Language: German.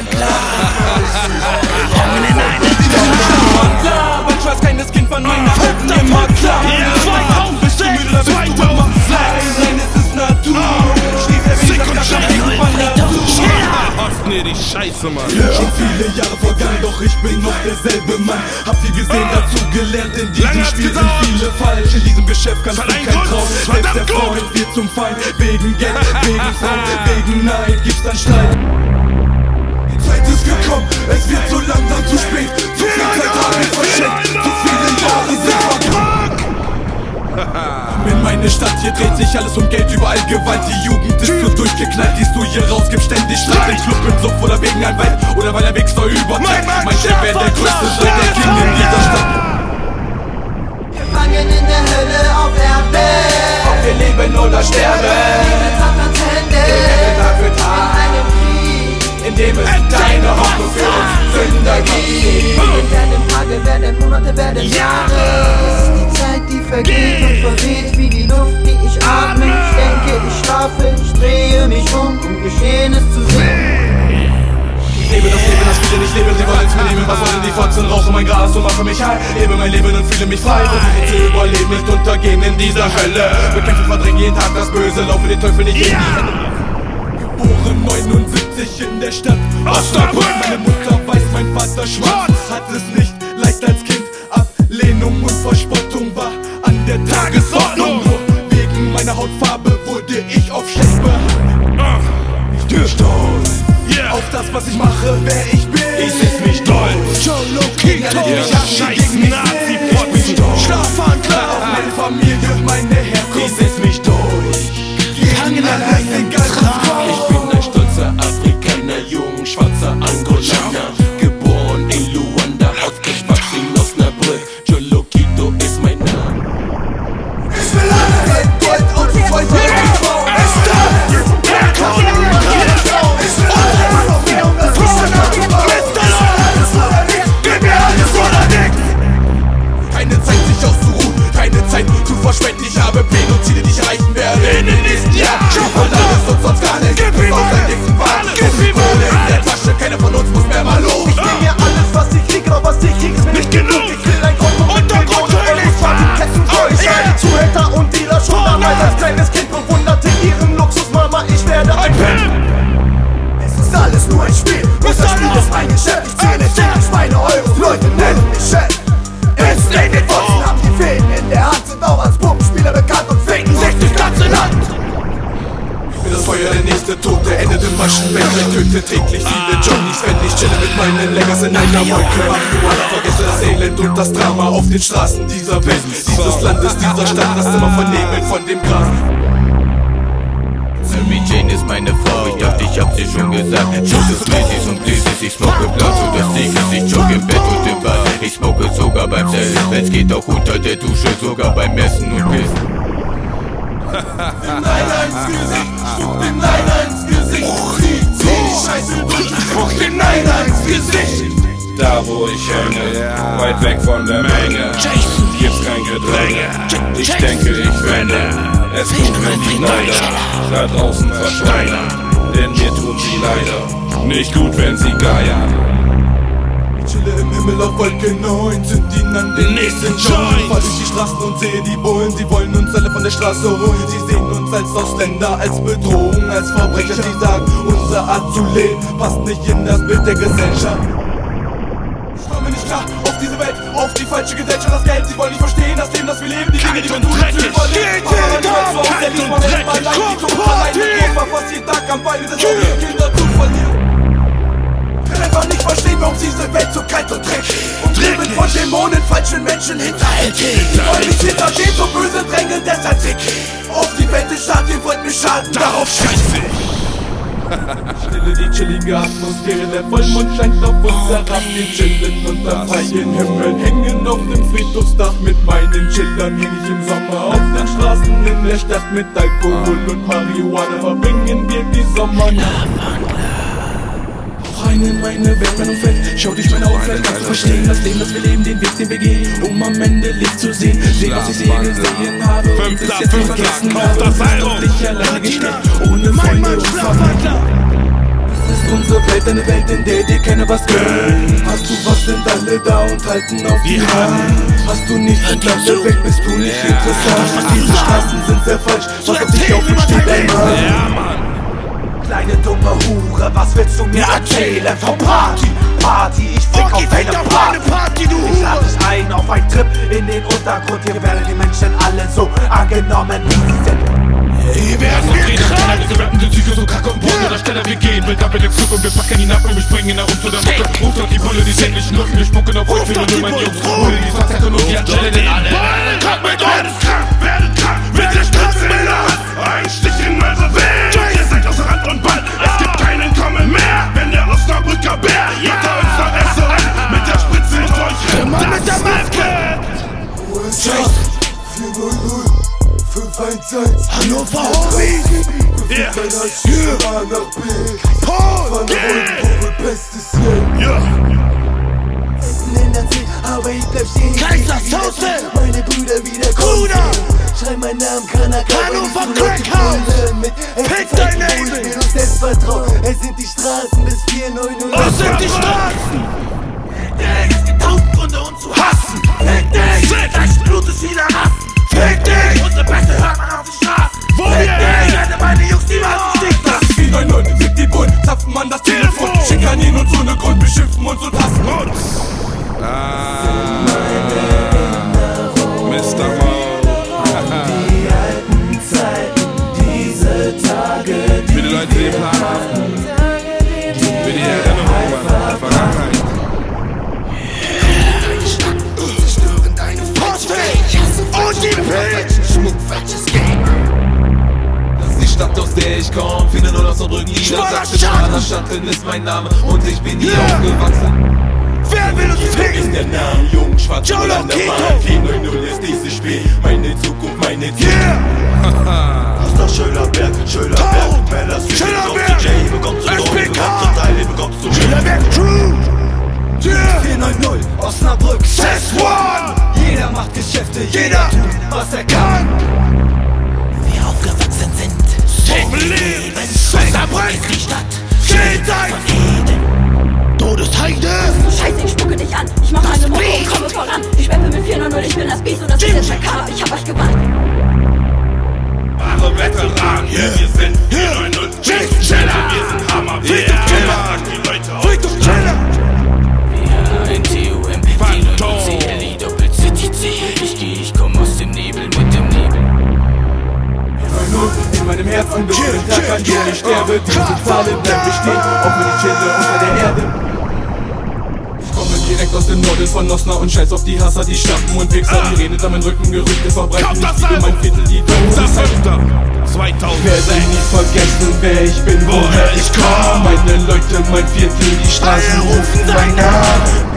Schlafwandler. Gefangen in einer Schlafwandler. Mein Schwarz keines Kind von meiner Alten immer klar. Bist du müde oder bist du immer frei? Nein, es ist Natur. Schließ der Weg, das ich Nee, die Scheiße, Mann. Schon viele Jahre vergangen, doch ich bin noch derselbe Mann. Hab viel gesehen, dazu gelernt. In diesem Spiel sind viele falsch. In diesem Geschäft kannst du kein. Traum. Selbst der. Freund wird zum Feind. Wegen Geld, wegen Frauen, wegen Neid gibt's dann Streit. Übertreibt. Mein Chef wäre der größte Schritt, der King in dieser Stadt. Gefangen in der Hölle auf Erden. Ob wir leben oder sterben. Satans Hände. Tag für In Tag. einem Krieg. In dem es keine Hoffnung für uns Sünder gibt. Und mache mich high. Lebe mein Leben und fühle mich frei. Versuche zu überleben, nicht untergehen in dieser Hölle. Bekämpfe, verdränge jeden Tag das Böse, laufe den Teufel nicht in die Hände. Geboren 79 in der Stadt Osnabrück. Meine Mutter weiß, mein Vater schwarz. Hat es nicht leicht als Kind. Ablehnung und Verspottung war an der Tagesordnung. Nur wegen meiner Hautfarbe wurde ich auf schlecht behandelt. Ich stolz Yeah. auf das, was ich mache, wer ich bin. Ich. Gegen Nazi-Potzen. Ich bin stolz. Schlafwandler auf meine Familie, mein Geschäft. Zähle täglich meine Euros, Leute nennen mich Chef. Es David Fotzen haben die Fäden in der Hand, sind auch als Puppenspieler bekannt und ficken sich durchs ganze Land. Ich bin das Feuer, der nächste Tod, der im Maschenbett. Ich töte täglich viele Johnnies, wenn ich chille mit meinen Leggers in einer Wolke. Marihuana, vergesse das Elend und das Drama auf den Straßen dieser Welt. Dieses Landes, dieser Stadt, das immer vernehmen von dem Gras. Mary Jane ist meine Frau, ich dachte, ich hab sie schon gesagt. Schuss Macy's und Places, ich smoke blau, so das Ding ist, ich jogge im Bett und im Bad. Ich smoke sogar beim Zellen, wenn's geht auch unter der Dusche, sogar beim Essen und Pissen. Nein, ins Gesicht, spuck dem Nein ins Gesicht. Zieh, zieh die Scheiße durch, spuck dem Nein ins Gesicht. Da wo ich hänge, weit weg von der Menge, Gedränge. Ich denke, ich wende, es tut mir die Neider, da draußen versteinern, denn mir tun sie leider nicht gut, wenn sie geiern. Ich chille im Himmel auf Wolke 9, zünd ihn an den nächsten Joint. Fahr durch die Straßen und sehe die Bullen, sie wollen uns alle von der Straße holen. Sie sehen uns als Ausländer, als Bedrohung, als Verbrecher. Sie sagen, unsere Art zu leben passt nicht in das Bild der Gesellschaft. Falsche Gesellschaft, das Geld. Sie wollen nicht verstehen, das Leben, das wir leben, die Dinge, die wir tun, zu überleben. Aber die Welt so aus, der liebt man immer allein, die Tod allein. Ich war fast jeden Tag am Bein, das Kinder zu verlieren kann einfach nicht verstehen, warum diese Welt so kalt und dreckig Und leben von Dämonen, falschen Menschen hinterhältig Und mich hinter dem so böse drängen, deshalb sick Auf die Welt des Staat, ihr wollt mich schaden, darauf scheiße Stille die chillige Atmosphäre, der Vollmond scheint auf uns herab. Wir chillen unter freiem Himmel, hängen auf dem Friedhofsdach Mit meinen Schildern. Häng ich im Sommer auf den Straßen in der Stadt Mit Alkohol und Marihuana. Verbringen wir die Sommernacht rein in meine Welt, mein Umfeld. Schau dich mein Umfeld, kannst du verstehen, das Leben, das wir leben, den Weg, den wir gehen, um am Ende Licht zu sehen. Sehen, was ich sehen gesehen habe jetzt nicht fünfter, vergessen auf das Album. nicht alleine gestellt, ohne Freunde und. Es ist unsere Welt, eine Welt, in der dir keiner was gönnt. Hast du was, sind alle da und halten auf die Hand. Hast du nichts, sind alle weg, bist du nicht interessant. Diese Straßen sind sehr falsch, was auf dich auf und steht ein Mann. Kleine dumme Hure, was willst du mir erzählen? vom Party? Party, ich fick auf deine Party. Ich lade dich ein auf einen Trip in den Untergrund. Hier werden die Menschen alle so angenommen, wie sie sind. Hier werden wir Trainer, diese rappende Züge so kacke und Porno, da schneller wir gehen. Wild ab in den Flug und wir packen ihn ab und wir springen herum zu der Mucke Ruft doch die Bulle, die sämtlichen Luft, wir spucken auf euch, wir nur meine Jungs. Ohne die Sonntag und die Anstelle, denn 511 Hannover Homie Hals yeah. A nach B Paul Von der Woche bestes Jahr Ja Ändert sich, aber ich bleib stehen. Kaiserslautern. Meine Brüder wieder Bruder. Schrei meinen Namen, kann Hannover Crackhouse. Fick dein Label. Ich uns selbst vertraut. Es sind die Straßen bis 490. Was sind die Straßen? Aus der ich komm. Viele nur aus der Brücken nieder. Schwaler Sagte schwaler Schatten ist mein Name und ich bin hier Ja. aufgewachsen. Wer will uns Ist ficken? der Name jung, schwarz Jolo an der. Bahn. 490 ist dieses Spiel. Meine Zukunft, meine Ziel. Yeah Gustav Schölerberg, Schölerberg, Mellers, Schölerberg. Jay, bekommst du SPK. bekommst du Teile, bekommst du Schillerberg True Yeah 490, Osnabrück, Sess One Jeder macht Geschäfte, Jeder. Osnabrück Die Stadt Steht ein Todesheide Scheiße, ich spucke dich an. Ich mache eine Mucke und komme voran. Ich schweppe mit 400, ich bin das Biest und das ist der Schakal. Ich hab euch gewarnt. Wahre Veteran, yeah. wir sind 490 Jason Schiller. Wir sind Hammer, wir Victor Killer. Sterbe Diese Zahlen bleiben bestehen, auch wenn ich chille unter der Erde. Ich komme direkt aus dem Norden von Nosna und scheiß auf die Hasser, die Schnappen und Wichser. Die redet an meinen Rücken, Gerüchte verbreiten das Ich liebe mein Viertel, die Dosen Fünfter Ich 2006 werde nie vergessen, wer ich bin, woher ich komm. Meine Leute, mein Viertel, die Straßen rufen sein Namen